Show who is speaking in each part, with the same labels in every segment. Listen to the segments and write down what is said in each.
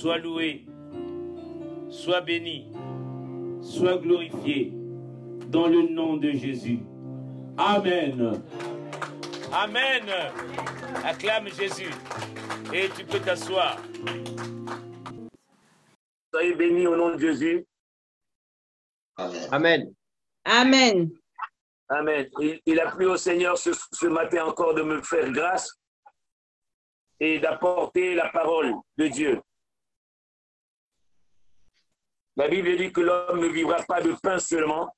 Speaker 1: sois loué, sois béni, sois glorifié dans le nom de Jésus. Amen. Amen. Acclame Jésus. Et tu peux t'asseoir.
Speaker 2: Soyez bénis au nom de Jésus.
Speaker 3: Amen.
Speaker 4: Amen.
Speaker 2: Amen. Il, il a plu au Seigneur ce, ce matin encore de me faire grâce et d'apporter la parole de Dieu. La Bible dit que l'homme ne vivra pas de pain seulement,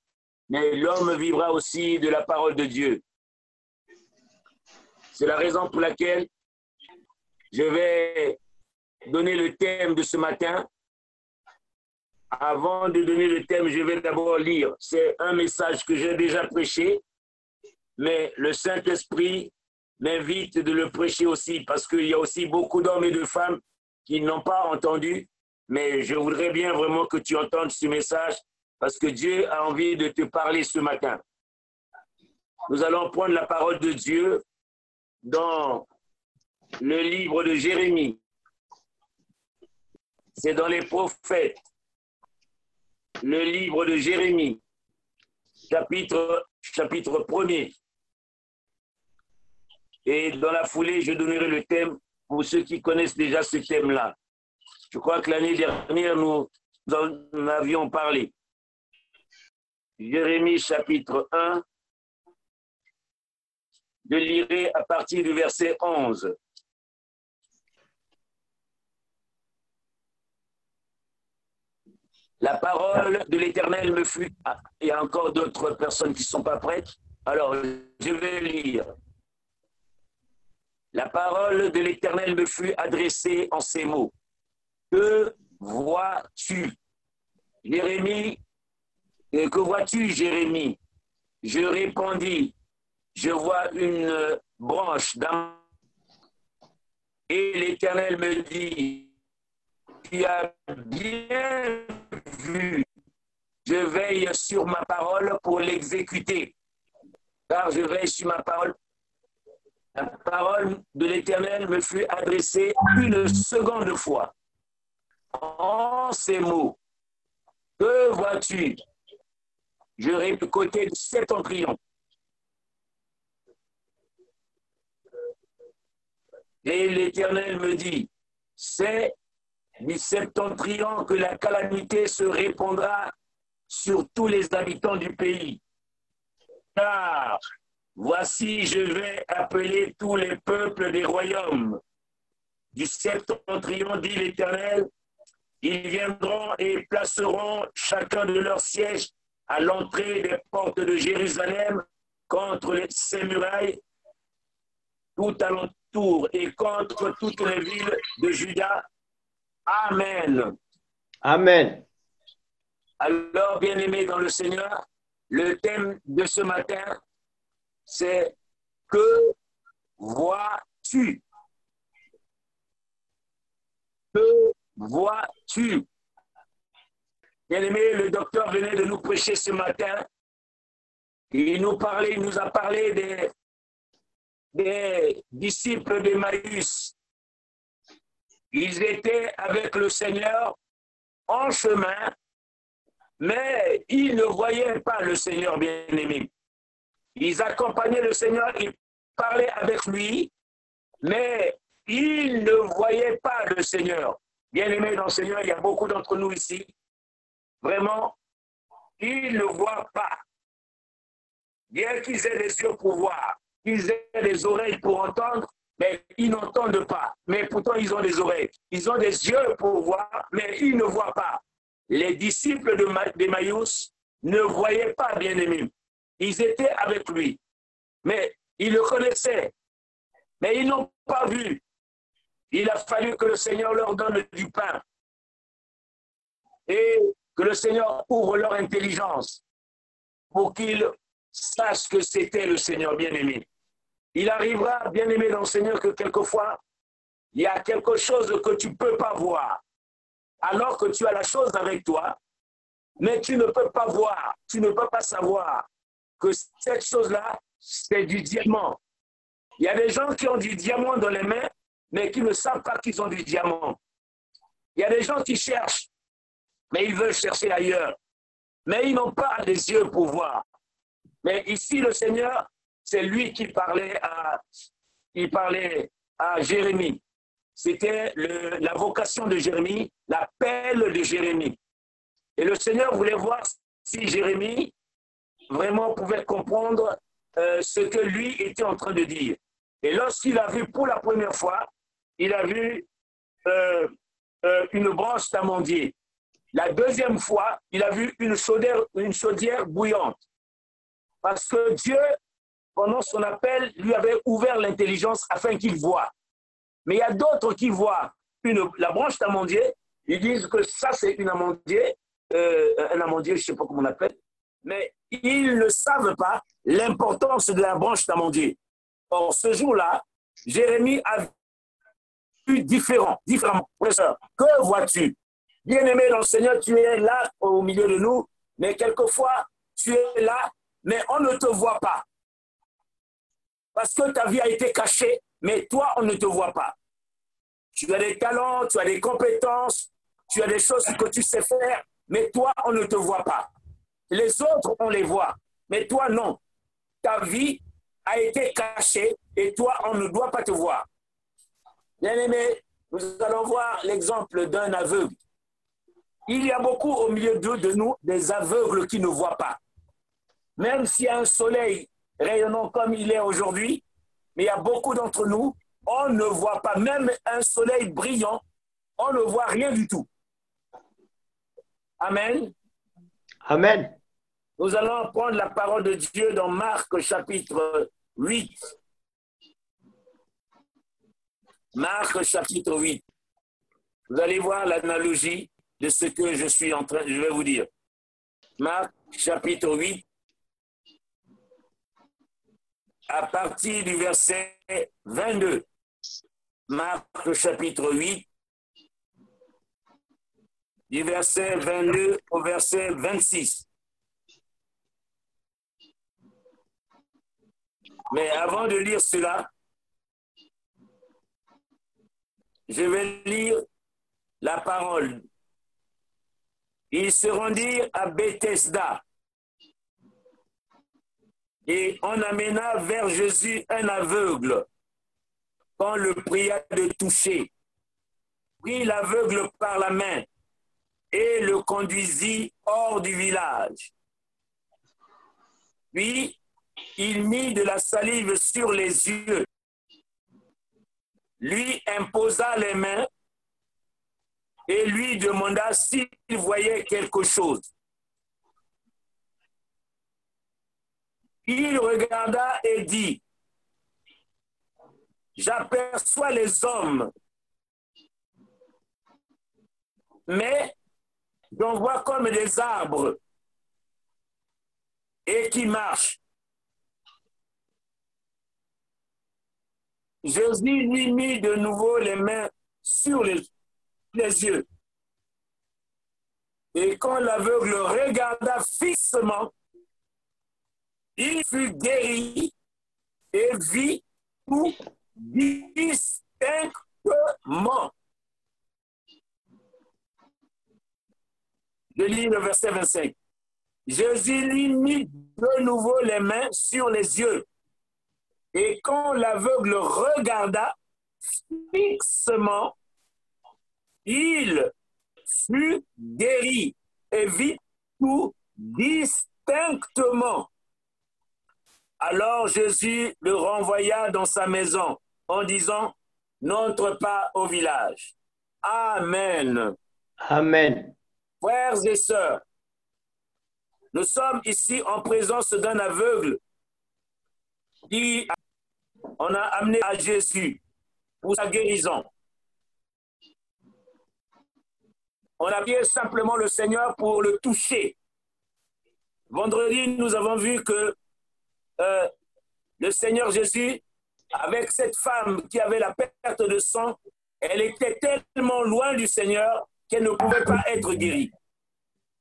Speaker 2: mais l'homme vivra aussi de la parole de Dieu. C'est la raison pour laquelle je vais donner le thème de ce matin. Avant de donner le thème, je vais d'abord lire. C'est un message que j'ai déjà prêché, mais le Saint-Esprit m'invite de le prêcher aussi parce qu'il y a aussi beaucoup d'hommes et de femmes qui n'ont pas entendu. Mais je voudrais bien vraiment que tu entendes ce message parce que Dieu a envie de te parler ce matin. Nous allons prendre la parole de Dieu dans le livre de Jérémie. C'est dans les prophètes. Le livre de Jérémie, chapitre, chapitre 1er. Et dans la foulée, je donnerai le thème pour ceux qui connaissent déjà ce thème-là. Je crois que l'année dernière, nous en avions parlé. Jérémie chapitre 1, je lirai à partir du verset 11. La parole de l'Éternel me fut... Ah, il y a encore d'autres personnes qui ne sont pas prêtes. Alors, je vais lire. La parole de l'Éternel me fut adressée en ces mots. Que vois-tu Jérémie, que vois-tu, Jérémie? Je répondis, je vois une branche d'un. Et l'Éternel me dit, tu as bien vu, je veille sur ma parole pour l'exécuter. Car je veille sur ma parole. La parole de l'Éternel me fut adressée une seconde fois. En ces mots, que vois-tu? Je réponds côté de septentrion. Et l'Éternel me dit, c'est du septentrion que la calamité se répandra sur tous les habitants du pays. Car voici, je vais appeler tous les peuples des royaumes. Du septentrion, dit l'Éternel, ils viendront et placeront chacun de leurs sièges à l'entrée des portes de Jérusalem contre les, ces murailles, tout alentour et contre toutes les villes de Juda. Amen.
Speaker 3: Amen.
Speaker 2: Alors, bien-aimés dans le Seigneur, le thème de ce matin, c'est que vois-tu? Que vois-tu? Bien-aimé, le docteur venait de nous prêcher ce matin. Il nous parlait, il nous a parlé des, disciples d'Emmaüs. Ils étaient avec le Seigneur en chemin, mais ils ne voyaient pas le Seigneur bien-aimé. Ils accompagnaient le Seigneur, ils parlaient avec lui, mais ils ne voyaient pas le Seigneur. Bien-aimé dans le Seigneur, il y a beaucoup d'entre nous ici. Vraiment, ils ne voient pas. Bien qu'ils aient des yeux pour voir, qu'ils aient des oreilles pour entendre, mais ils n'entendent pas. Mais pourtant, ils ont des oreilles. Ils ont des yeux pour voir, mais ils ne voient pas. Les disciples d'Emmaüs ne voyaient pas, bien aimés. Ils étaient avec lui, mais ils le connaissaient, mais ils n'ont pas vu. Il a fallu que le Seigneur leur donne du pain et que le Seigneur ouvre leur intelligence pour qu'ils sachent que c'était le Seigneur bien-aimé. Il arrivera, bien-aimé dans le Seigneur, que quelquefois, il y a quelque chose que tu ne peux pas voir, alors que tu as la chose avec toi, mais tu ne peux pas voir, tu ne peux pas savoir que cette chose-là, c'est du diamant. Il y a des gens qui ont du diamant dans les mains, mais qui ne savent pas qu'ils ont du diamant. Il y a des gens qui cherchent, mais ils veulent chercher ailleurs. Mais ils n'ont pas les yeux pour voir. Mais ici, le Seigneur, c'est lui qui parlait à, il parlait à Jérémie. C'était la vocation de Jérémie, l'appel de Jérémie. Et le Seigneur voulait voir si Jérémie vraiment pouvait comprendre euh, ce que lui était en train de dire. Et lorsqu'il a vu pour la première fois, il a vu euh, euh, une branche d'amandier. La deuxième fois, il a vu une chaudière, une bouillante. Parce que Dieu, pendant son appel, lui avait ouvert l'intelligence afin qu'il voie. Mais il y a d'autres qui voient une, la branche d'amandier, ils disent que ça, c'est une amandier, euh, un amandier, je ne sais pas comment on appelle, mais ils ne savent pas l'importance de la branche d'amandier. Or, ce jour-là, Jérémie a vu différent, différemment. Que vois-tu? Bien-aimé dans le Seigneur, tu es là au milieu de nous, mais quelquefois, tu es là, mais on ne te voit pas. Parce que ta vie a été cachée, mais toi, on ne te voit pas. Tu as des talents, tu as des compétences, tu as des choses que tu sais faire, mais toi, on ne te voit pas. Les autres, on les voit, mais toi, non. Ta vie a été cachée et toi, on ne doit pas te voir. Bien aimé, nous allons voir l'exemple d'un aveugle. Il y a beaucoup au milieu de nous des aveugles qui ne voient pas. Même s'il y a un soleil rayonnant comme il est aujourd'hui, mais il y a beaucoup d'entre nous, on ne voit pas même un soleil brillant, on ne voit rien du tout. Amen.
Speaker 3: Amen.
Speaker 2: Nous allons prendre la parole de Dieu dans Marc chapitre 8. Marc chapitre 8. Vous allez voir l'analogie de ce que je suis en train, je vais vous dire. Marc chapitre 8, à partir du verset 22. Marc chapitre 8, du verset 22 au verset 26. Mais avant de lire cela, je vais lire la parole ils se rendirent à Bethesda. Et on amena vers Jésus un aveugle, qu'on le pria de toucher. Prit l'aveugle par la main et le conduisit hors du village. Puis il mit de la salive sur les yeux, lui imposa les mains et lui demanda s'il voyait quelque chose. Il regarda et dit, j'aperçois les hommes, mais j'en vois comme des arbres et qui marchent. Jésus lui mit de nouveau les mains sur les yeux. Et quand l'aveugle regarda fixement, il fut guéri et vit tout distinctement. Je lis le verset 25. Jésus lui mit de nouveau les mains sur les yeux. Et quand l'aveugle regarda fixement, il fut guéri et vit tout distinctement. Alors Jésus le renvoya dans sa maison en disant, n'entre pas au village. Amen.
Speaker 3: Amen.
Speaker 2: Frères et sœurs, nous sommes ici en présence d'un aveugle qui on a amené à Jésus pour sa guérison. On a bien simplement le Seigneur pour le toucher. Vendredi, nous avons vu que euh, le Seigneur Jésus, avec cette femme qui avait la perte de sang, elle était tellement loin du Seigneur qu'elle ne pouvait pas être guérie.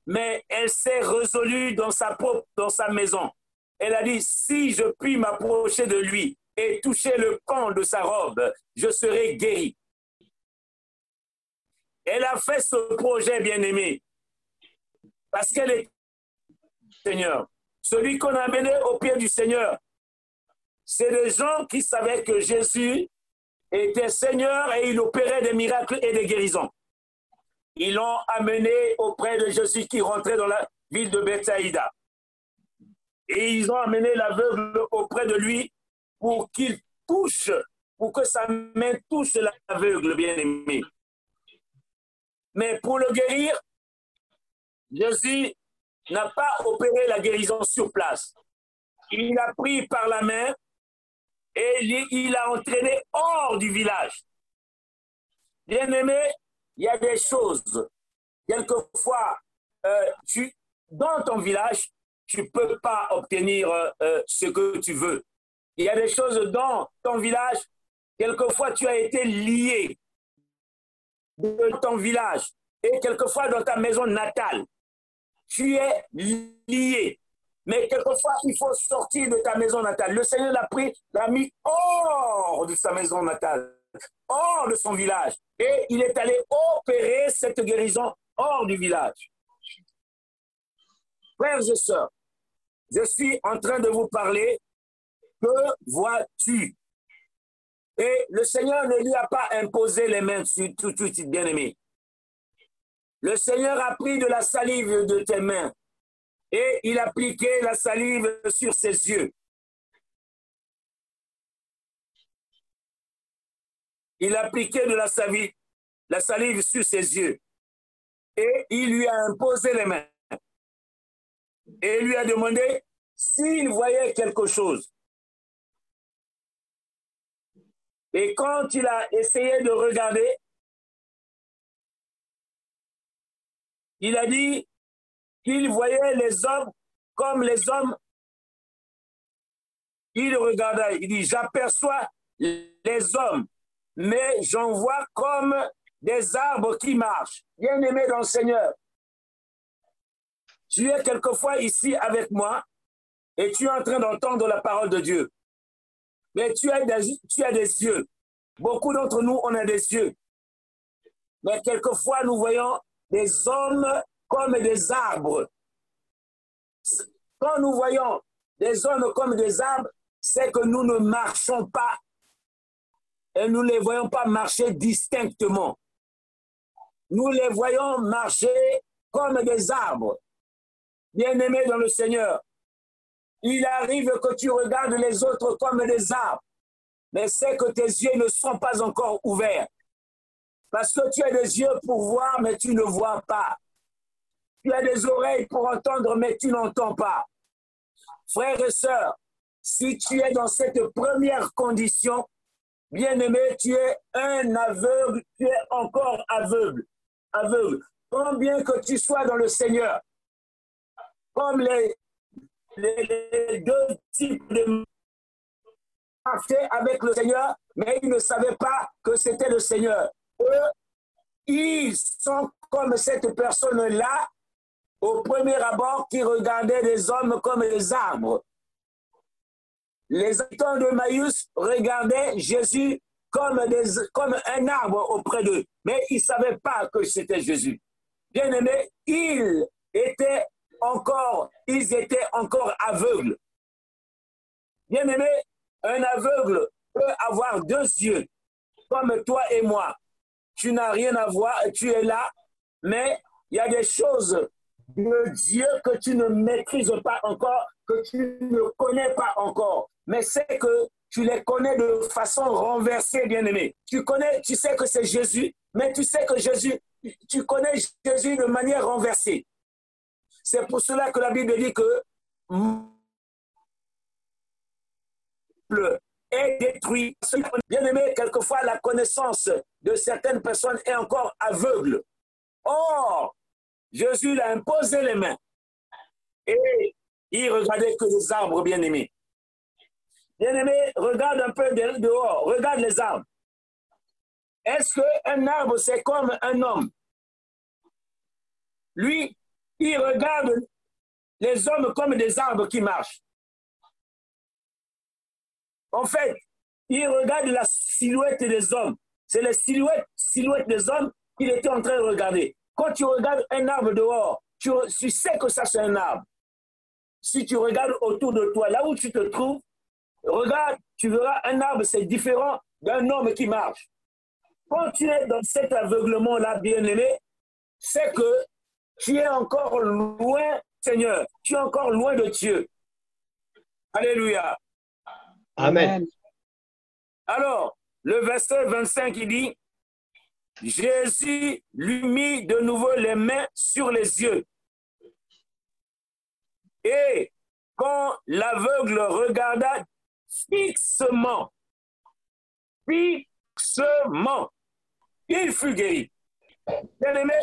Speaker 2: Mais elle s'est résolue dans sa propre, dans sa maison. Elle a dit, si je puis m'approcher de lui et toucher le pan de sa robe, je serai guérie. Elle a fait ce projet, bien-aimé, parce qu'elle est Seigneur. Celui qu'on a amené au pied du Seigneur, c'est des gens qui savaient que Jésus était Seigneur et il opérait des miracles et des guérisons. Ils l'ont amené auprès de Jésus qui rentrait dans la ville de Bethsaïda. Et ils ont amené l'aveugle auprès de lui pour qu'il touche, pour que sa main touche l'aveugle, bien-aimé. Mais pour le guérir, Jésus n'a pas opéré la guérison sur place. Il l'a pris par la main et il l'a entraîné hors du village. Bien-aimé, il y a des choses, quelquefois, euh, dans ton village, tu ne peux pas obtenir euh, ce que tu veux. Il y a des choses dans ton village, quelquefois tu as été lié de ton village et quelquefois dans ta maison natale tu es lié. Mais quelquefois, il faut sortir de ta maison natale. Le Seigneur l'a pris, l'a mis hors de sa maison natale, hors de son village. Et il est allé opérer cette guérison hors du village. Frères et sœurs, je suis en train de vous parler. Que vois-tu? Et le Seigneur ne lui a pas imposé les mains tout de suite, bien aimé. Le Seigneur a pris de la salive de tes mains et il a appliqué la salive sur ses yeux. Il a appliqué de la salive, la salive sur ses yeux et il lui a imposé les mains et lui a demandé s'il voyait quelque chose. Et quand il a essayé de regarder, il a dit qu'il voyait les hommes comme les hommes. Il regardait, il dit, j'aperçois les hommes, mais j'en vois comme des arbres qui marchent. Bien-aimé dans le Seigneur, tu es quelquefois ici avec moi et tu es en train d'entendre la parole de Dieu. Mais tu as des, tu yeux. Beaucoup d'entre nous, on des yeux. Mais quelquefois, nous voyons des hommes comme des arbres. Quand nous voyons des hommes comme des arbres, c'est que nous ne marchons pas et nous ne les voyons pas marcher distinctement. Nous les voyons marcher comme des arbres. Bien-aimés dans le Seigneur, il arrive que tu regardes les autres comme des arbres, mais c'est que tes yeux ne sont pas encore ouverts. Parce que tu as des yeux pour voir, mais tu ne vois pas. Tu as des oreilles pour entendre, mais tu n'entends pas. Frères et sœurs, si tu es dans cette première condition, bien-aimé, tu es un aveugle, tu es encore aveugle. Aveugle. Combien que tu sois dans le Seigneur, comme les, les, deux types de marchaient avec le Seigneur, mais ils ne savaient pas que c'était le Seigneur ils sont comme cette personne-là, au premier abord, qui regardait les hommes comme des arbres. Les habitants de Maïus regardaient Jésus comme, comme un arbre auprès d'eux, mais ils ne savaient pas que c'était Jésus. Bien aimé, ils étaient encore, ils étaient encore aveugles. Bien aimé, un aveugle peut avoir deux yeux, comme toi et moi tu n'as rien à voir, tu es là, mais il y a des choses de Dieu que tu ne maîtrises pas encore, que tu ne connais pas encore. Mais c'est que tu les connais de façon renversée, bien-aimé. Tu connais, tu sais que c'est Jésus, mais tu sais que Jésus, tu connais Jésus de manière renversée. C'est pour cela que la Bible dit que est détruit. Bien aimé, quelquefois la connaissance de certaines personnes est encore aveugle. Or, Jésus l'a imposé les mains et il regardait que les arbres, bien aimés. Bien aimé, regarde un peu dehors, regarde les arbres. Est-ce qu'un arbre, c'est comme un homme? Lui, il regarde les hommes comme des arbres qui marchent. En fait, il regarde la silhouette des hommes. C'est la silhouette, silhouette des hommes qu'il était en train de regarder. Quand tu regardes un arbre dehors, tu, tu sais que ça c'est un arbre. Si tu regardes autour de toi, là où tu te trouves, regarde, tu verras un arbre, c'est différent d'un homme qui marche. Quand tu es dans cet aveuglement-là, bien-aimé, c'est que tu es encore loin, Seigneur. Tu es encore loin de Dieu. Alléluia.
Speaker 3: Amen.
Speaker 2: Alors, le verset 25, il dit, Jésus lui mit de nouveau les mains sur les yeux. Et quand l'aveugle regarda fixement, fixement, il fut guéri. Bien aimé,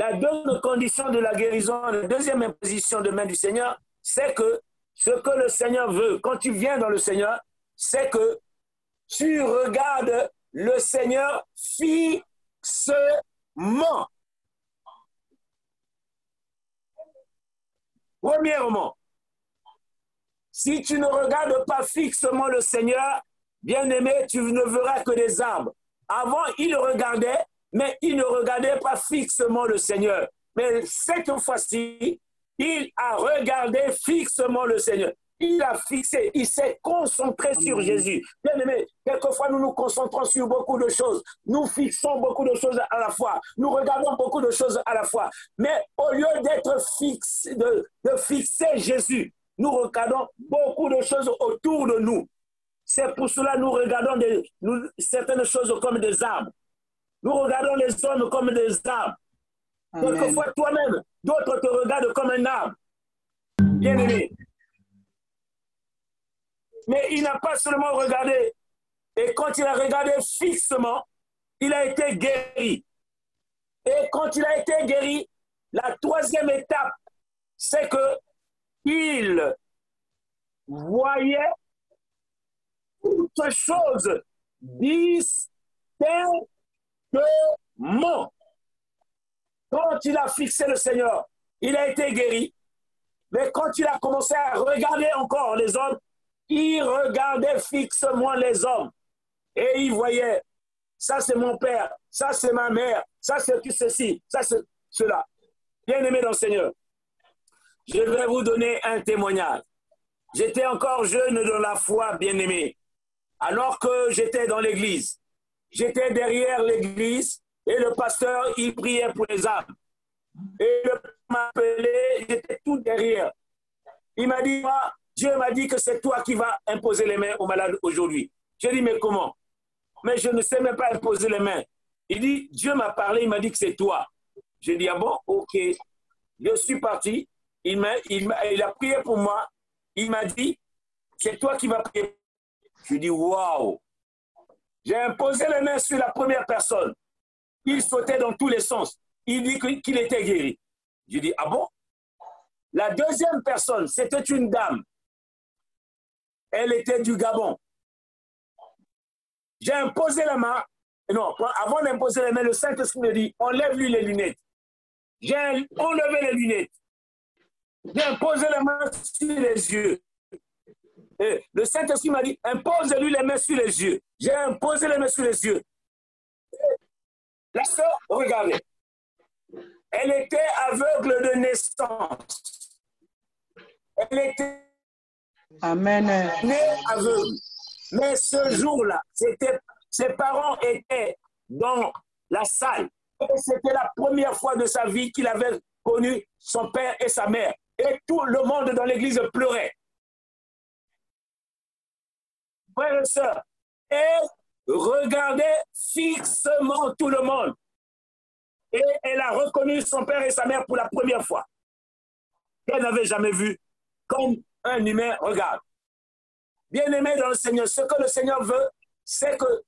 Speaker 2: la deuxième condition de la guérison, la deuxième imposition de main du Seigneur, c'est que ce que le Seigneur veut, quand tu viens dans le Seigneur, c'est que tu regardes le Seigneur fixement. Premièrement, si tu ne regardes pas fixement le Seigneur, bien-aimé, tu ne verras que des arbres. Avant, il regardait, mais il ne regardait pas fixement le Seigneur. Mais cette fois-ci, il a regardé fixement le Seigneur. Il a fixé, il s'est concentré sur Jésus. Bien aimé, quelquefois nous nous concentrons sur beaucoup de choses. Nous fixons beaucoup de choses à la fois. Nous regardons beaucoup de choses à la fois. Mais au lieu d'être fixé, de, de fixer Jésus, nous regardons beaucoup de choses autour de nous. C'est pour cela que nous regardons des, nous, certaines choses comme des arbres. Nous regardons les hommes comme des arbres. Quelquefois, toi-même, d'autres te regardent comme un arbre. Bien aimé. Mais il n'a pas seulement regardé. Et quand il a regardé fixement, il a été guéri. Et quand il a été guéri, la troisième étape, c'est que il voyait toutes choses Quand il a fixé le Seigneur, il a été guéri. Mais quand il a commencé à regarder encore les hommes, il regardait fixement les hommes. Et il voyait, ça c'est mon père, ça c'est ma mère, ça c'est tout ceci, ça c'est cela. Bien-aimé dans le Seigneur, je vais vous donner un témoignage. J'étais encore jeune dans la foi, bien-aimé. Alors que j'étais dans l'église, j'étais derrière l'église et le pasteur, il priait pour les âmes. Et le m'appelait, j'étais tout derrière. Il m'a dit, Dieu m'a dit que c'est toi qui vas imposer les mains aux malades aujourd'hui. J'ai dit, mais comment? Mais je ne sais même pas imposer les mains. Il dit, Dieu m'a parlé, il m'a dit que c'est toi. J'ai dit, ah bon, ok. Je suis parti. Il, m'a, il, a prié pour moi. Il m'a dit, c'est toi qui vas prier. Je dis, waouh. J'ai imposé les mains sur la première personne. Il sautait dans tous les sens. Il dit qu'il était guéri. Je dis, ah bon? La deuxième personne, c'était une dame. Elle était du Gabon. J'ai imposé la main. Non, avant d'imposer les mains, le Saint-Esprit me dit, enlève-lui les lunettes. J'ai enlevé les lunettes. J'ai imposé les mains sur les yeux. Et le Saint-Esprit m'a dit, impose-lui les mains sur les yeux. J'ai imposé les mains sur les yeux. Et la sœur, regardez. Elle était aveugle de naissance. Elle était
Speaker 4: Amen.
Speaker 2: née aveugle. Mais ce jour-là, ses parents étaient dans la salle. Et c'était la première fois de sa vie qu'il avait connu son père et sa mère. Et tout le monde dans l'église pleurait. Frères et sœurs, et regardait fixement tout le monde. Et elle a reconnu son père et sa mère pour la première fois. Elle n'avait jamais vu comme un humain regarde. Bien-aimé dans le Seigneur, ce que le Seigneur veut, c'est que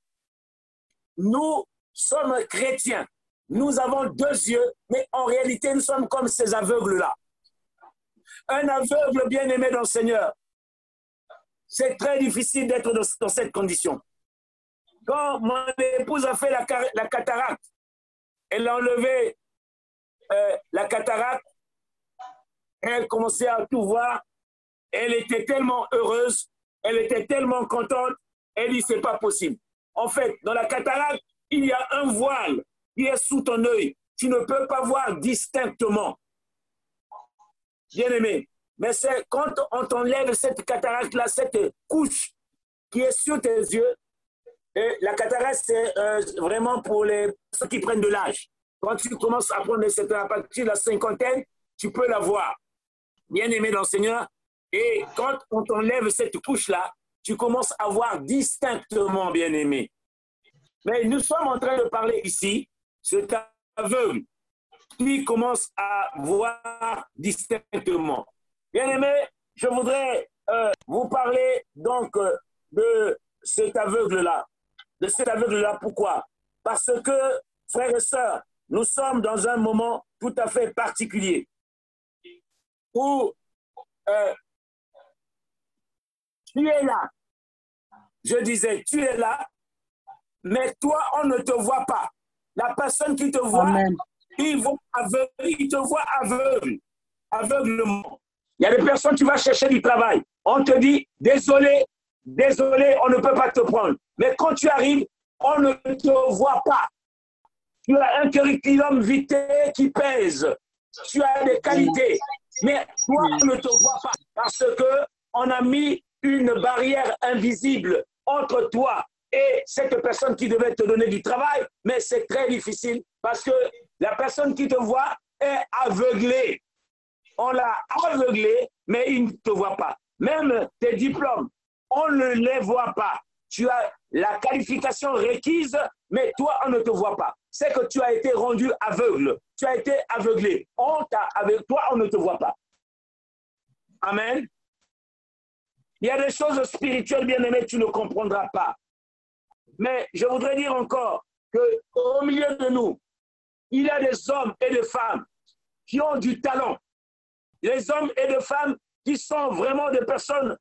Speaker 2: nous sommes chrétiens. Nous avons deux yeux, mais en réalité, nous sommes comme ces aveugles-là. Un aveugle bien-aimé dans le Seigneur, c'est très difficile d'être dans, cette condition. Quand mon épouse a fait la, cataracte, elle a enlevé euh, la cataracte, elle commençait à tout voir, elle était tellement heureuse, elle était tellement contente, elle dit c'est pas possible. En fait, dans la cataracte, il y a un voile qui est sous ton œil, tu ne peux pas voir distinctement. Bien-aimé, mais c'est quand on t'enlève cette cataracte-là, cette couche qui est sur tes yeux, la cataracte, c'est euh, vraiment pour les, ceux qui prennent de l'âge. Quand tu commences à prendre cette, à partir de la cinquantaine, tu peux la voir. Bien-aimé dans le Seigneur, et quand on t'enlève cette couche-là, tu commences à voir distinctement, bien-aimé. Mais nous sommes en train de parler ici, cet aveugle qui commence à voir distinctement. Bien-aimé, je voudrais euh, vous parler donc euh, de cet aveugle-là. De cet aveugle-là, pourquoi? Parce que, frères et sœurs, nous sommes dans un moment tout à fait particulier où euh, tu es là. Je disais, tu es là, mais toi, on ne te voit pas. La personne qui te voit, il, aveugle, il te voit aveugle, aveuglement. Il y a des personnes, tu vas chercher du travail. On te dit, désolé, désolé, on ne peut pas te prendre. Mais quand tu arrives, on ne te voit pas. Tu as un curriculum vitae qui pèse. Tu as des qualités. Mais toi, on ne te voit pas parce que on a mis une barrière invisible entre toi et cette personne qui devait te donner du travail, mais c'est très difficile parce que la personne qui te voit est aveuglée. On l'a aveuglée, mais il ne te voit pas. Même tes diplômes, on ne les voit pas. Tu as la qualification requise, mais toi, on ne te voit pas. C'est que tu as été rendu aveugle. Tu as été aveuglé. On t'a avec toi, on ne te voit pas. Amen. Il y a des choses spirituelles, bien aimées, tu ne comprendras pas. Mais je voudrais dire encore qu'au milieu de nous, il y a des hommes et des femmes qui ont du talent. Les hommes et des femmes qui sont vraiment des personnes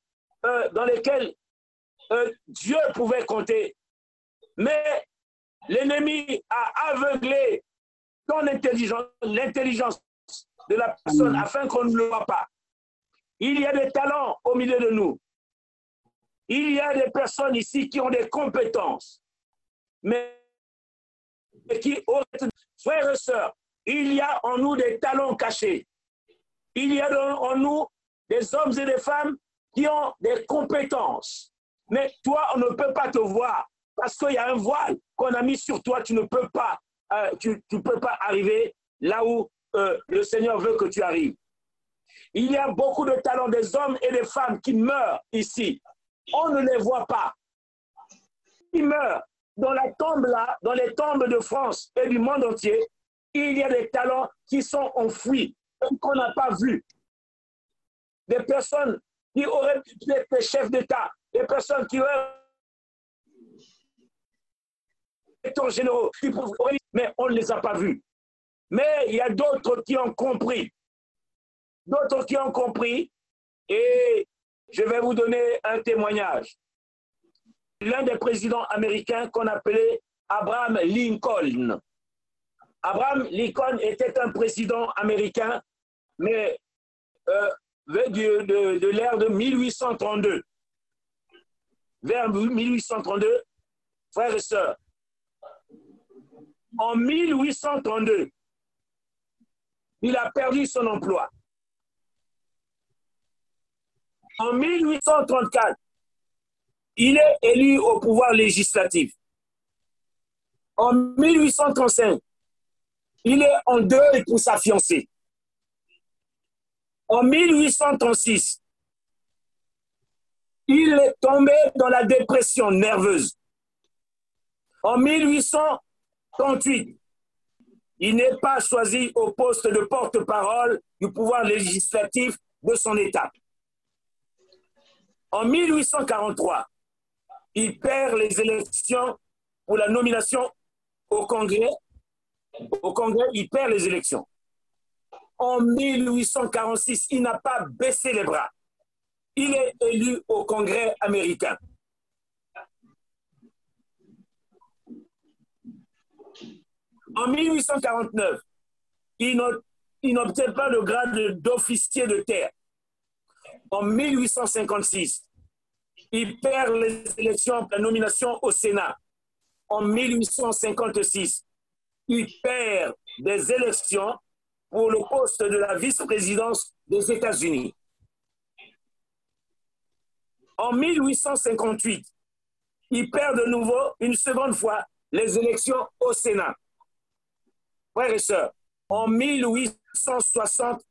Speaker 2: euh, dans lesquelles euh, Dieu pouvait compter. Mais l'ennemi a aveuglé ton intelligence, l'intelligence de la personne afin qu'on ne le voit pas. Il y a des talents au milieu de nous. Il y a des personnes ici qui ont des compétences, mais qui, frères et sœurs, il y a en nous des talents cachés. Il y a en nous des hommes et des femmes qui ont des compétences. Mais toi, on ne peut pas te voir parce qu'il y a un voile qu'on a mis sur toi. Tu ne peux pas, euh, tu, peux pas arriver là où euh, le Seigneur veut que tu arrives. Il y a beaucoup de talents des hommes et des femmes qui meurent ici on ne les voit pas. Ils meurent. Dans la tombe là, dans les tombes de France et du monde entier, il y a des talents qui sont enfouis, qu'on n'a pas vus. Des personnes qui auraient pu être chefs d'État, des personnes qui auraient été généraux, mais on ne les a pas vus. Mais il y a d'autres qui ont compris. D'autres qui ont compris et je vais vous donner un témoignage. L'un des présidents américains qu'on appelait Abraham Lincoln. Abraham Lincoln était un président américain, mais euh, de, de, de l'ère de 1832. Vers 1832, frères et sœurs, en 1832, il a perdu son emploi. En 1834, il est élu au pouvoir législatif. En 1835, il est en deuil pour sa fiancée. En 1836, il est tombé dans la dépression nerveuse. En 1838, il n'est pas choisi au poste de porte-parole du pouvoir législatif de son État. En 1843, il perd les élections pour la nomination au Congrès. Au Congrès, il perd les élections. En 1846, il n'a pas baissé les bras. Il est élu au Congrès américain. En 1849, il n'obtient pas le grade d'officier de terre en 1856. Il perd les élections la nomination au Sénat. En 1856, il perd des élections pour le poste de la vice-présidence des États-Unis. En 1858, il perd de nouveau, une seconde fois, les élections au Sénat. Frères et sœurs, en 1860,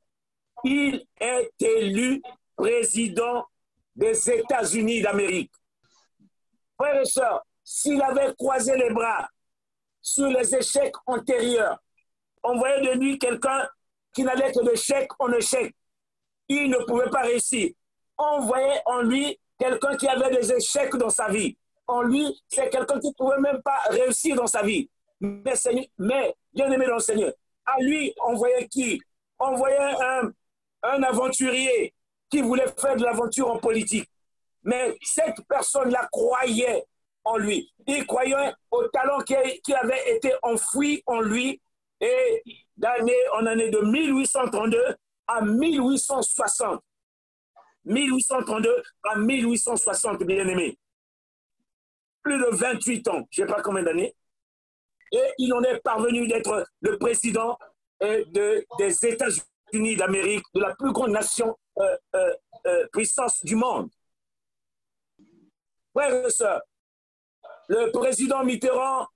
Speaker 2: il est élu président des États-Unis d'Amérique. Frères et sœurs, s'il avait croisé les bras sur les échecs antérieurs, on voyait de lui quelqu'un qui n'allait que de chèque en échec. Il ne pouvait pas réussir. On voyait en lui quelqu'un qui avait des échecs dans sa vie. En lui, c'est quelqu'un qui ne pouvait même pas réussir dans sa vie. Mais, bien aimé dans le Seigneur, à lui, on voyait qui? On voyait un, un aventurier qui voulait faire de l'aventure en politique. Mais cette personne-là croyait en lui. Il croyait au talent qui avait été enfoui en lui. Et d'année en année de 1832 à 1860, 1832 à 1860, bien aimé. Plus de 28 ans, je ne sais pas combien d'années. Et il en est parvenu d'être le président euh, de, des États-Unis d'Amérique, de la plus grande nation euh, euh, puissance du monde. Frères et sœurs, le président Mitterrand,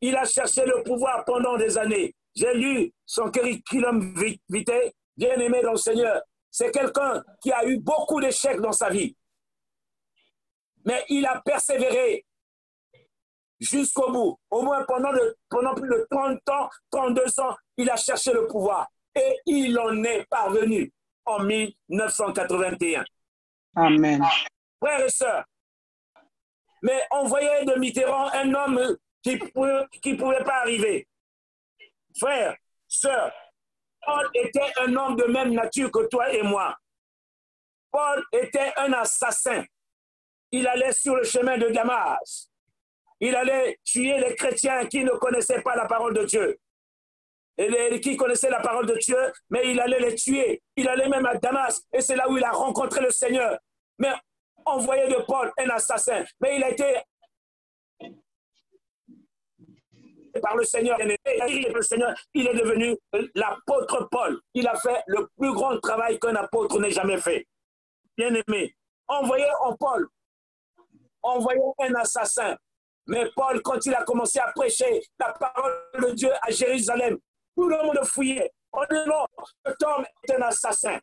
Speaker 2: il a cherché le pouvoir pendant des années. J'ai lu son curriculum vitae, bien aimé dans le Seigneur. C'est quelqu'un qui a eu beaucoup d'échecs dans sa vie. Mais il a persévéré jusqu'au bout. Au moins pendant, pendant plus de 30 ans, 32 ans, il a cherché le pouvoir. Et il en est parvenu en 1981.
Speaker 4: Amen.
Speaker 2: Frères et sœurs, mais on voyait de Mitterrand un homme qui ne pouvait pas arriver. Frères, sœurs, Paul était un homme de même nature que toi et moi. Paul était un assassin. Il allait sur le chemin de Damas. Il allait tuer les chrétiens qui ne connaissaient pas la parole de Dieu et qui connaissaient la parole de Dieu, mais il allait les tuer. Il allait même à Damas, et c'est là où il a rencontré le Seigneur. Mais on voyait de Paul un assassin, mais il a été par le Seigneur, le Seigneur, il est devenu l'apôtre Paul. Il a fait le plus grand travail qu'un apôtre n'ait jamais fait. Bien aimé, on voyait en Paul, on voyait un assassin. Mais Paul, quand il a commencé à prêcher la parole de Dieu à Jérusalem, tout le monde fouillait. On dit non, cet homme est un assassin.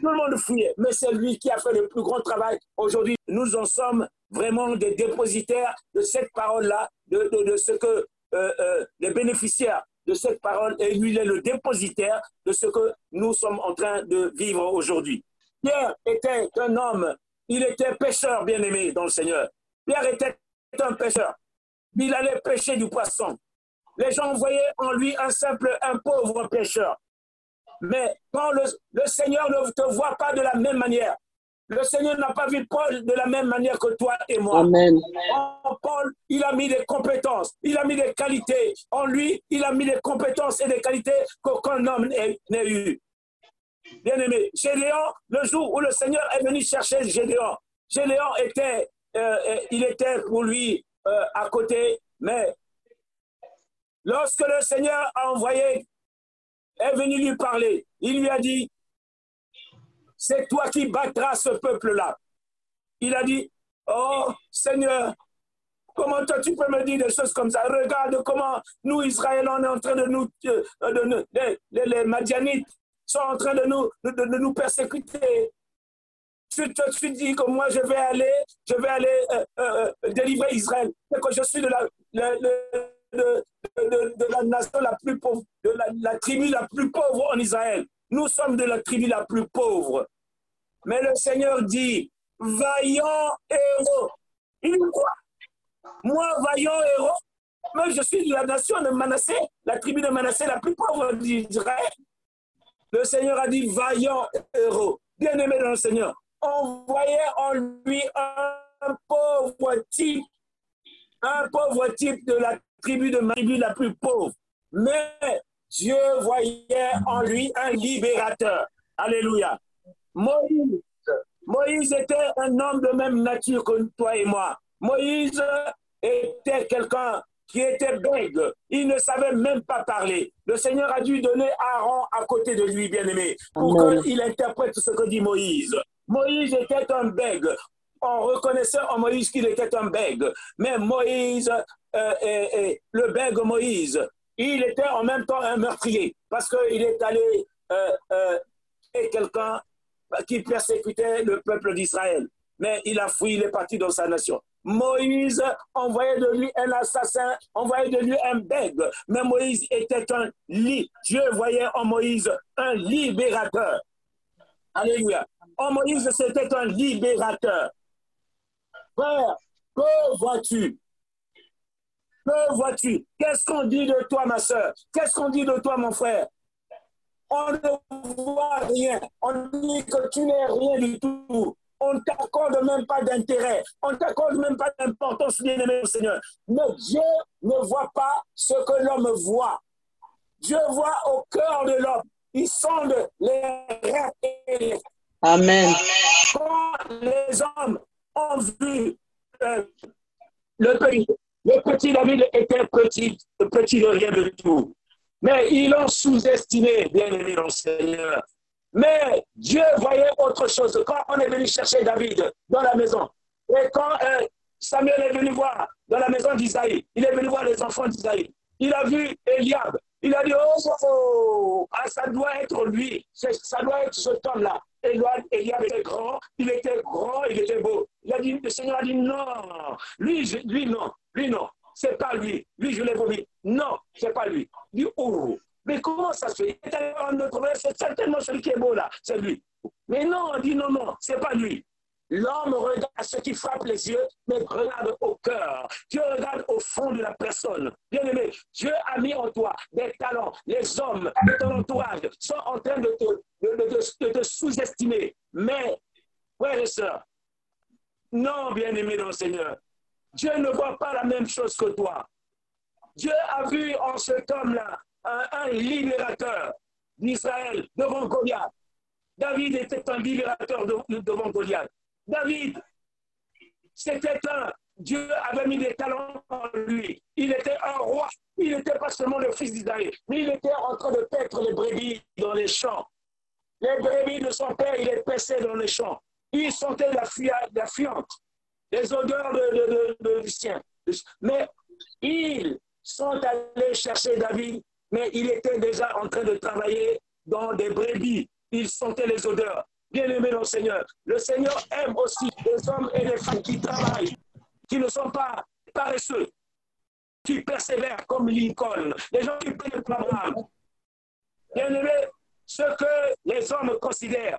Speaker 2: Tout le monde fouillait, mais c'est lui qui a fait le plus grand travail. Aujourd'hui, nous en sommes vraiment des dépositaires de cette parole-là, de, ce que euh, euh, les bénéficiaires de cette parole, et il est le dépositaire de ce que nous sommes en train de vivre aujourd'hui. Pierre était un homme, il était pêcheur bien-aimé dans le Seigneur. Pierre était un pêcheur. Il allait pêcher du poisson. Les gens voyaient en lui un simple, un pauvre pécheur. Mais quand le, Seigneur ne te voit pas de la même manière, le Seigneur n'a pas vu Paul de la même manière que toi et moi.
Speaker 4: Amen.
Speaker 2: En Paul, il a mis des compétences, il a mis des qualités. En lui, il a mis des compétences et des qualités qu'aucun homme n'ait eu. Bien aimé, Gédéon, le jour où le Seigneur est venu chercher Gédéon, Gédéon était, euh, euh, il était pour lui euh, à côté, mais Lorsque le Seigneur a envoyé, est venu lui parler, il lui a dit, c'est toi qui battras ce peuple-là. Il a dit, oh Seigneur, comment toi tu peux me dire des choses comme ça? Regarde comment nous, Israël, on est en train de nous, euh, de, les, Madianites sont en train de nous, de, nous persécuter. Tu te dis que moi je vais aller, je vais aller euh, euh, délivrer Israël, et que je suis de la, la nation la plus pauvre, de la, tribu la plus pauvre en Israël. Nous sommes de la tribu la plus pauvre. Mais le Seigneur dit, vaillant héros. Il dit Moi, vaillant héros Moi, je suis de la nation de Manassé, la tribu de Manassé la plus pauvre d'Israël. Le Seigneur a dit, vaillant héros. Bien-aimé dans le Seigneur, on voyait en lui un pauvre type, un pauvre type de la tribu de ma tribu la plus pauvre. Mais Dieu voyait en lui un libérateur. Alléluia. Moïse, Moïse était un homme de même nature que toi et moi. Moïse était quelqu'un qui était bègue. Il ne savait même pas parler. Le Seigneur a dû donner Aaron à côté de lui, bien-aimé, pour qu'il interprète ce que dit Moïse. Moïse était un bègue. On reconnaissait en Moïse qu'il était un bègue. Mais Moïse, euh, et, le bègue Moïse, il était en même temps un meurtrier parce qu'il est allé euh, euh, quelqu'un qui persécutait le peuple d'Israël. Mais il a fui, il est parti dans sa nation. Moïse envoyait de lui un assassin, envoyait de lui un bègue. Mais Moïse était un lit. Dieu voyait en Moïse un libérateur. Alléluia. En Moïse, c'était un libérateur. Frère, que vois-tu? Que vois-tu? Qu'est-ce qu'on dit de toi, ma soeur Qu'est-ce qu'on dit de toi, mon frère? On ne voit rien. On dit que tu n'es rien du tout on ne t'accorde même pas d'intérêt, on ne t'accorde même pas d'importance, bien-aimé Seigneur. Mais Dieu ne voit pas ce que l'homme voit. Dieu voit au cœur de l'homme. Il sonde les rêves.
Speaker 4: Amen.
Speaker 2: Quand les hommes ont vu euh, le, petit, le petit David était petit, petit de rien de tout. Mais ils l'ont sous-estimé, bien-aimé Seigneur. Mais Dieu voyait autre chose. Quand on est venu chercher David dans la maison, et quand euh, Samuel est venu voir dans la maison d'Isaïe, il est venu voir les enfants d'Isaïe, il a vu Eliab, il a dit, oh, oh, oh ah, ça doit être lui, ça doit être ce homme-là. Eliab était grand, il était grand, il était beau. Il a dit, le Seigneur a dit, non, lui, lui non, lui non, c'est pas lui, lui je l'ai vomi. Non, c'est pas lui. Il dit, oh, mais comment ça se fait? C'est certainement celui qui est beau là, c'est lui. Mais non, on dit non, non, c'est pas lui. L'homme regarde ce qui frappe les yeux, mais regarde au cœur. Dieu regarde au fond de la personne. Bien aimé, Dieu a mis en toi des talents. Les hommes de ton entourage sont en train de te, sous-estimer. Mais, frères et sœurs, non, bien aimé dans le Seigneur, Dieu ne voit pas la même chose que toi. Dieu a vu en cet homme-là un, libérateur d'Israël devant Goliath. David était un libérateur devant Goliath. David, c'était un, Dieu avait mis des talents en lui. Il était un roi. Il n'était pas seulement le fils d'Israël, mais il était en train de paître les brebis dans les champs. Les brebis de son père, il les paissait dans les champs. Il sentait la, la les odeurs de, de, du sien. Mais ils sont allés chercher David mais il était déjà en train de travailler dans des brebis. Il sentait les odeurs. Bien-aimé le Seigneur, le Seigneur aime aussi les hommes et les femmes qui travaillent, qui ne sont pas paresseux, qui persévèrent comme Lincoln, les gens qui prennent le programme. Bien-aimé, ce que les hommes considèrent,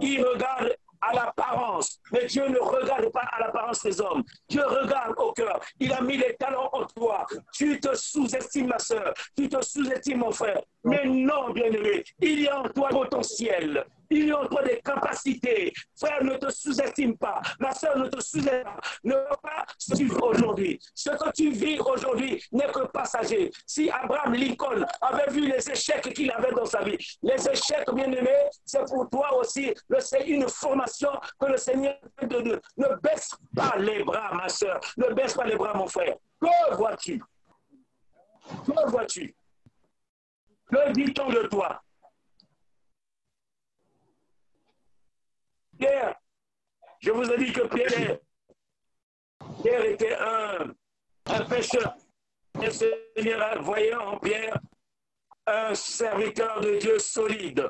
Speaker 2: ils regardent à l'apparence. Mais Dieu ne regarde pas à l'apparence des hommes. Dieu regarde au cœur. Il a mis les talents en toi. Tu te sous-estimes, ma soeur. Tu te sous-estimes, mon frère. Mais non, bien-aimé, il y a en toi potentiel. Il y a en toi des capacités. Frère, ne te sous-estime pas. Ma soeur, ne te sous-estime pas. Ne pas ce que tu vis aujourd'hui. Ce que tu vis aujourd'hui n'est que passager. Si Abraham Lincoln avait vu les échecs qu'il avait dans sa vie, les échecs, bien-aimé, c'est pour toi aussi. C'est une formation que le Seigneur te donne. Ne baisse pas les bras, ma soeur. Ne baisse pas les bras, mon frère. Que vois-tu? Que vois-tu? Que dit-on de toi? Pierre, je vous ai dit que Pierre, était un, un pêcheur. Le Seigneur voyait en Pierre un serviteur de Dieu solide.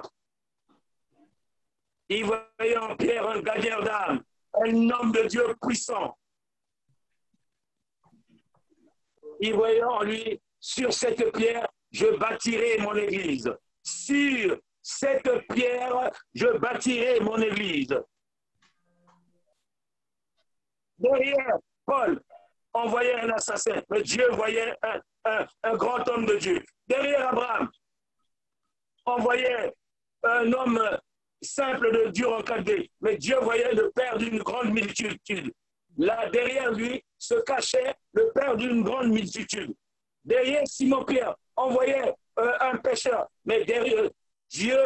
Speaker 2: Il voyait en Pierre un gardien d'âme, un homme de Dieu puissant. Il voyait en lui, sur cette pierre, je bâtirai mon église. Sur cette pierre, je bâtirai mon église. Derrière Paul, on voyait un assassin, mais Dieu voyait un, grand homme de Dieu. Derrière Abraham, on voyait un homme simple de Dieu encadré, mais Dieu voyait le père d'une grande multitude. Là, derrière lui, se cachait le père d'une grande multitude. Derrière Simon-Pierre, on voyait euh, un pécheur, mais derrière Dieu,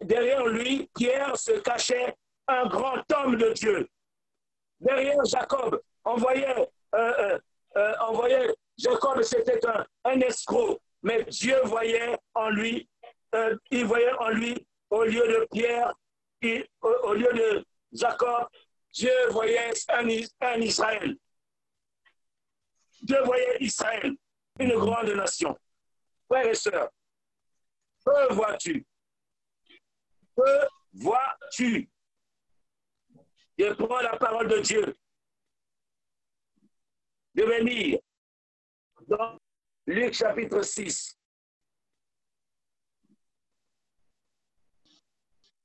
Speaker 2: derrière lui, Pierre se cachait un grand homme de Dieu. Derrière Jacob, on voyait, euh, euh, voyait Jacob, c'était un, escroc, mais Dieu voyait en lui, euh, il voyait en lui, au lieu de Pierre, au, lieu de Jacob, Dieu voyait un, un Israël. Dieu voyait Israël, une grande nation. Frères et sœurs, que vois-tu? Que vois-tu? Je prends la parole de Dieu. De venir dans Luc chapitre 6.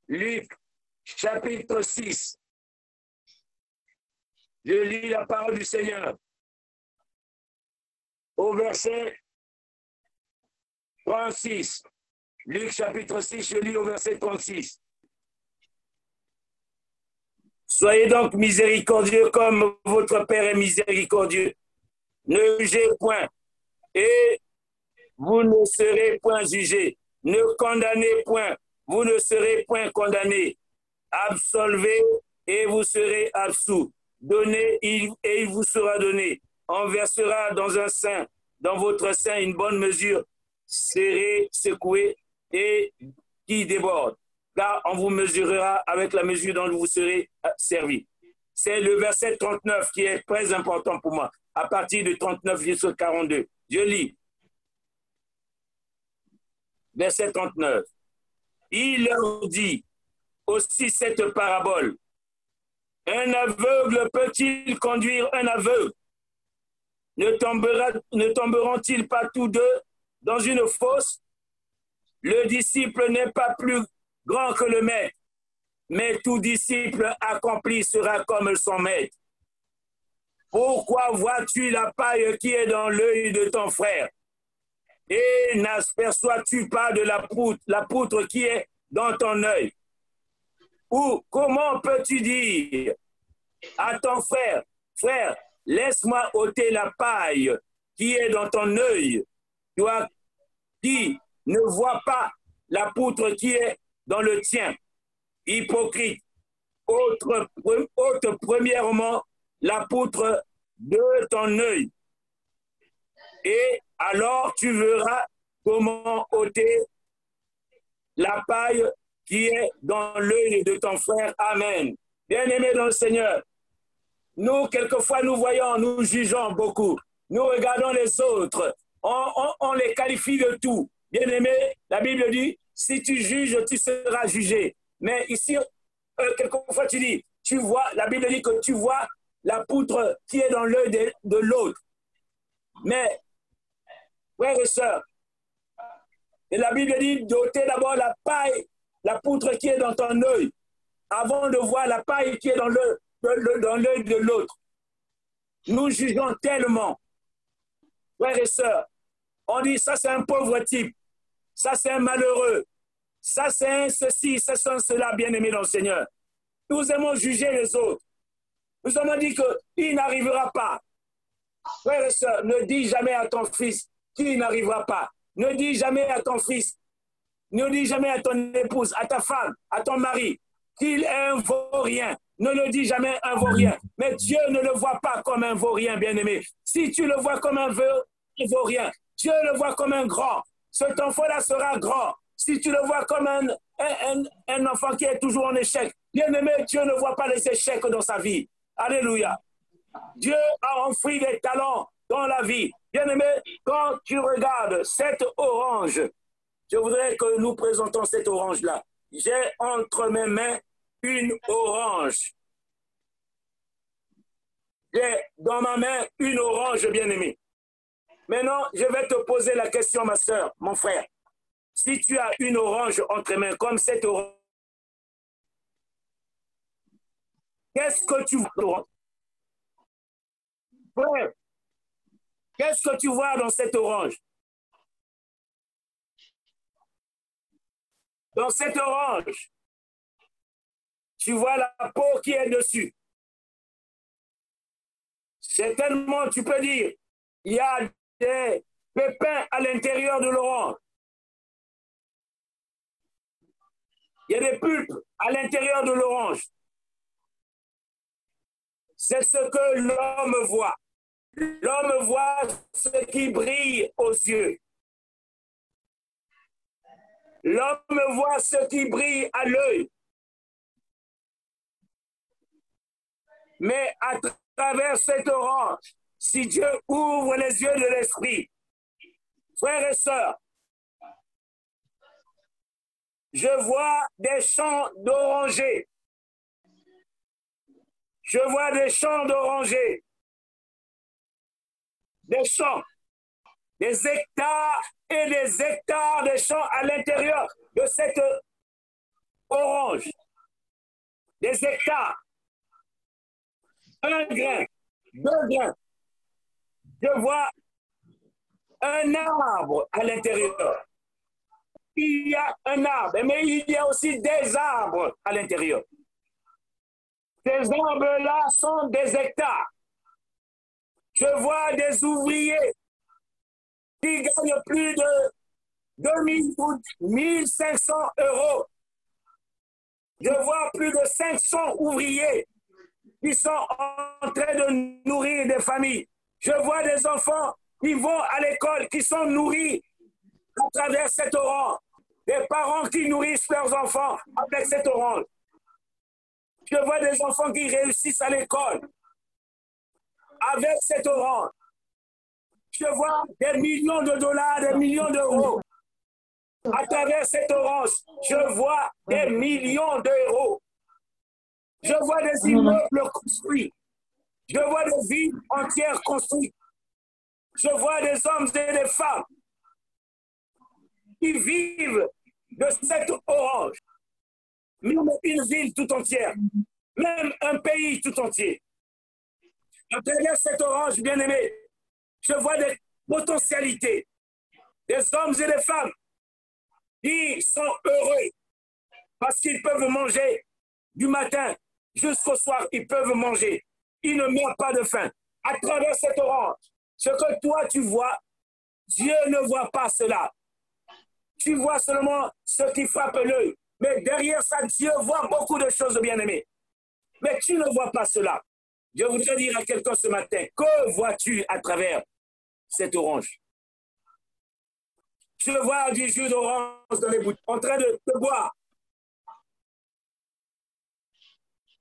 Speaker 2: Luc chapitre 6. Je lis la parole du Seigneur au verset 36. Luc chapitre 6, je lis au verset 36. Soyez donc miséricordieux comme votre Père est miséricordieux. Ne jugez point et vous ne serez point jugés. Ne condamnez point, vous ne serez point condamnés. Absolvez et vous serez absous. Donnez et il vous sera donné. On versera dans un sein, dans votre sein, une bonne mesure, serrée, secouée et qui déborde. Car on vous mesurera avec la mesure dont vous serez servi. C'est le verset 39 qui est très important pour moi, à partir de 39 jusqu'à 42. Je lis. Verset 39. Il leur dit aussi cette parabole. Un aveugle peut-il conduire un aveugle? Ne, ne tomberont-ils pas tous deux dans une fosse? Le disciple n'est pas plus grand que le maître, mais tout disciple accompli sera comme son maître. Pourquoi vois-tu la paille qui est dans l'œil de ton frère? Et n'aperçois-tu pas de la poutre, la poutre qui est dans ton œil? Ou comment peux-tu dire à ton frère, frère, laisse-moi ôter la paille qui est dans ton œil, toi qui ne vois pas la poutre qui est dans le tien. Hypocrite, autre, autre premièrement la poutre de ton œil. Et alors tu verras comment ôter la paille qui est dans l'œil de ton frère. Amen. Bien-aimé dans le Seigneur, nous, quelquefois, nous voyons, nous jugeons beaucoup. Nous regardons les autres. On, les qualifie de tout. Bien-aimé, la Bible dit, si tu juges, tu seras jugé. Mais ici, euh, quelquefois, tu dis, tu vois, la Bible dit que tu vois la poutre qui est dans l'œil de, l'autre. Mais, frères et sœurs, et la Bible dit d'ôter d'abord la paille, la poutre qui est dans ton œil, avant de voir la paille qui est dans l'œil dans de l'autre. Nous jugeons tellement. Frères et sœurs, on dit ça c'est un pauvre type, ça c'est un malheureux, ça c'est ceci, ça c'est cela, bien-aimé dans le Seigneur. Nous aimons juger les autres. Nous avons dit qu'il n'arrivera pas. Frère et sœur, ne dis jamais à ton fils qu'il n'arrivera pas. Ne dis jamais à ton fils, ne dis jamais à ton épouse, à ta femme, à ton mari, qu'il est un vaurien. Ne le dis jamais un vaurien. Mais Dieu ne le voit pas comme un vaurien, bien-aimé. Si tu le vois comme un vaurien, Dieu le voit comme un grand. Cet enfant-là sera grand. Si tu le vois comme un, enfant qui est toujours en échec, bien-aimé, Dieu ne voit pas les échecs dans sa vie. Alléluia. Dieu a enfoui des talents dans la vie. Bien-aimé, quand tu regardes cette orange, je voudrais que nous présentons cette orange-là. J'ai entre mes mains une orange. J'ai dans ma main une orange, bien-aimé. Maintenant, je vais te poser la question, ma soeur, mon frère. Si tu as une orange entre mains comme cette orange, Qu'est-ce que tu vois Qu'est-ce que tu vois dans cette orange? Dans cette orange, tu vois la peau qui est dessus. Certainement, tu peux dire, il y a des pépins à l'intérieur de l'orange. Il y a des pulpes à l'intérieur de l'orange. C'est ce que l'homme voit. L'homme voit ce qui brille aux yeux. L'homme voit ce qui brille à l'œil. Mais à travers cette orange, si Dieu ouvre les yeux de l'esprit, frères et sœurs, je vois des champs d'orangers. Je vois des champs d'orangers. Des champs. Des hectares et des hectares de champs à l'intérieur de cette orange. Des hectares. Un grain, deux grains. Je vois un arbre à l'intérieur. Il y a un arbre, mais il y a aussi des arbres à l'intérieur. Ces arbres-là sont des hectares. Je vois des ouvriers qui gagnent plus de 2000 ou 1500 euros. Je vois plus de 500 ouvriers qui sont en train de nourrir des familles. Je vois des enfants qui vont à l'école, qui sont nourris à travers cette orange. Des parents qui nourrissent leurs enfants avec cette orange. Je vois des enfants qui réussissent à l'école avec cette orange. Je vois des millions de dollars, des millions d'euros. À travers cette orange, je vois des millions d'euros. Je vois des immeubles construits. Je vois des villes entières construites. Je vois des hommes et des femmes qui vivent de cette orange. Même une ville tout entière. Même un pays tout entier. À travers cette orange, bien aimé, je vois des potentialités. Des hommes et des femmes qui sont heureux parce qu'ils peuvent manger du matin jusqu'au soir. Ils peuvent manger. Ils ne meurent pas de faim. À travers cette orange, ce que toi tu vois, Dieu ne voit pas cela. Tu vois seulement ce qui frappe l'œil. Mais derrière ça, Dieu voit beaucoup de choses, bien-aimés. Mais tu ne vois pas cela. Je voudrais dire à quelqu'un ce matin, que vois-tu à travers cette orange? Je vois du jus d'orange dans les en train de, de boire,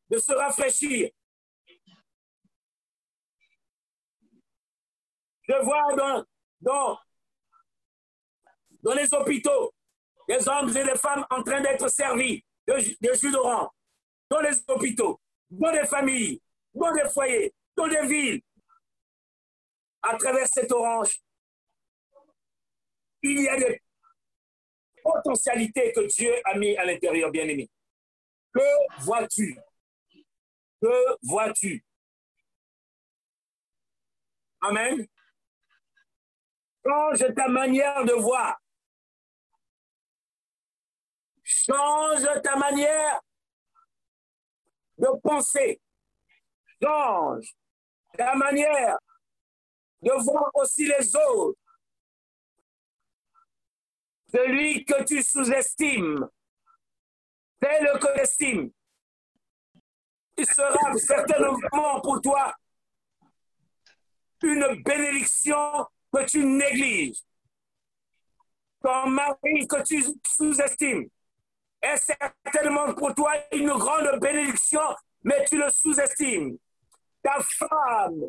Speaker 2: de se rafraîchir. Je vois dans, dans, dans les hôpitaux des hommes et des femmes en train d'être servis de, de jus d'orange. Dans les hôpitaux, dans les familles, dans des foyers, dans des villes. À travers cette orange, il y a des potentialités que Dieu a mis à l'intérieur, bien-aimé. Que vois-tu? Que vois-tu? Amen. Change ta manière de voir. Change ta manière de penser. Change ta manière de voir aussi les autres. Celui que tu sous-estimes, le que estime. Il sera certainement pour toi une bénédiction que tu négliges. Ton mari que tu sous-estimes est certainement pour toi une grande bénédiction, mais tu le sous-estimes. Ta femme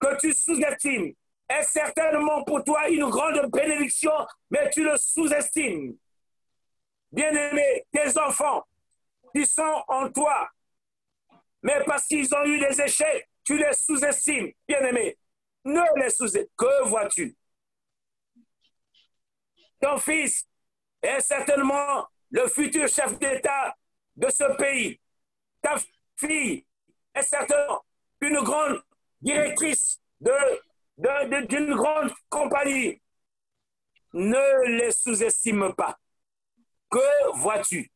Speaker 2: que tu sous-estimes est certainement pour toi une grande bénédiction, mais tu le sous-estimes. Bien-aimé, tes enfants qui sont en toi, mais parce qu'ils ont eu des échecs, tu les sous-estimes. Bien-aimé, ne les sous Que vois-tu? Ton fils est certainement le futur chef d'État de ce pays. Ta fille est certainement une grande directrice d'une de, grande compagnie. Ne les sous-estime pas. Que vois-tu?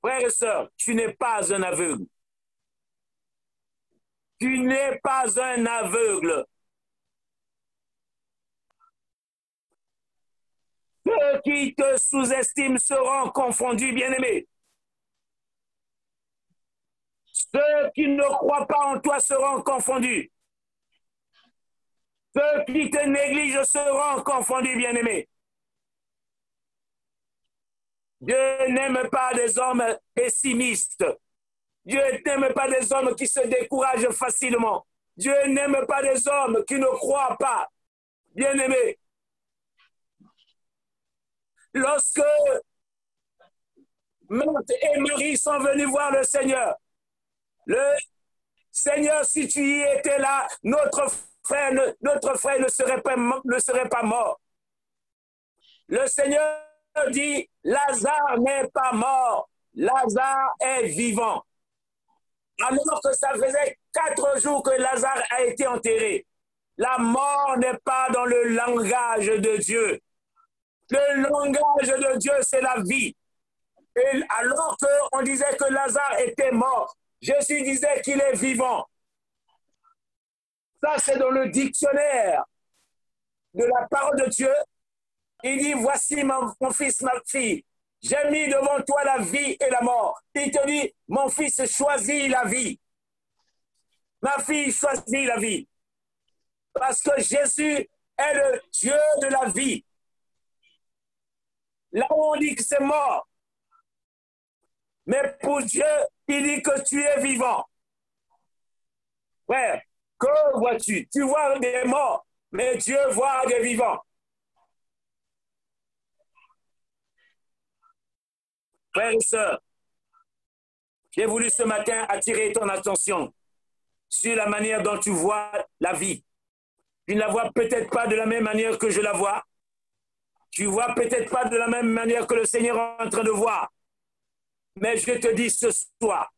Speaker 2: Frères et sœurs, tu n'es pas un aveugle. Tu n'es pas un aveugle. Ceux qui te sous-estiment seront confondus, bien-aimés. Ceux qui ne croient pas en toi seront confondus. Ceux qui te négligent seront confondus, bien-aimés. Dieu n'aime pas des hommes pessimistes. Dieu n'aime pas des hommes qui se découragent facilement. Dieu n'aime pas des hommes qui ne croient pas. Bien-aimés, lorsque Marthe et Marie sont venus voir le Seigneur, le Seigneur, si tu y étais là, notre frère, notre frère ne serait pas, ne serait pas mort. Le Seigneur dit, Lazare n'est pas mort, Lazare est vivant. Alors que ça faisait quatre jours que Lazare a été enterré. La mort n'est pas dans le langage de Dieu. Le langage de Dieu, c'est la vie. Et alors qu'on disait que Lazare était mort, Jésus disait qu'il est vivant. Ça, c'est dans le dictionnaire de la parole de Dieu. Il dit, voici mon, mon fils, ma fille. J'ai mis devant toi la vie et la mort. Il te dit, mon fils choisit la vie. Ma fille choisit la vie. Parce que Jésus est le Dieu de la vie. Là où on dit que c'est mort. Mais pour Dieu, il dit que tu es vivant. Frère, que vois-tu? Tu vois des morts, mais Dieu voit des vivants. Frères et sœurs, j'ai voulu ce matin attirer ton attention sur la manière dont tu vois la vie. Tu ne la vois peut-être pas de la même manière que je la vois. Tu vois peut-être pas de la même manière que le Seigneur est en train de voir. Mais je te dis ce soir,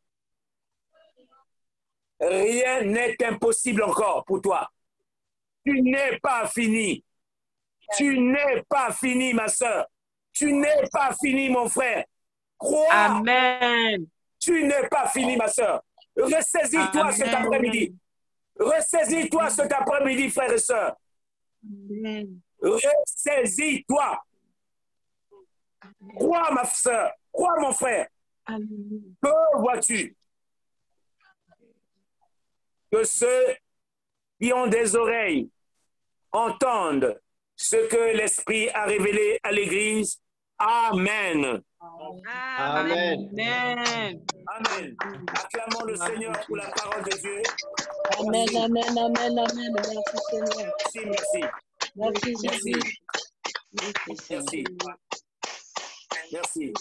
Speaker 2: rien n'est impossible encore pour toi. Tu n'es pas fini. Tu n'es pas fini, ma soeur. Tu n'es pas fini, mon frère. Crois.
Speaker 3: Amen.
Speaker 2: Tu n'es pas fini, ma soeur. Ressaisis-toi cet après-midi. Ressaisis-toi cet après-midi, frère et.
Speaker 3: Amen.
Speaker 2: Ressaisis-toi. Crois, ma soeur. Crois, mon frère. Que vois-tu? Que ceux qui ont des oreilles entendent ce que l'Esprit a révélé à l'Église. Amen.
Speaker 3: Amen.
Speaker 2: Amen. Acclamons le Seigneur pour la parole de Dieu.
Speaker 5: Amen, amen, amen, amen. Merci Seigneur.
Speaker 2: Merci, merci,
Speaker 5: Merci Jésus.
Speaker 2: merci. Merci.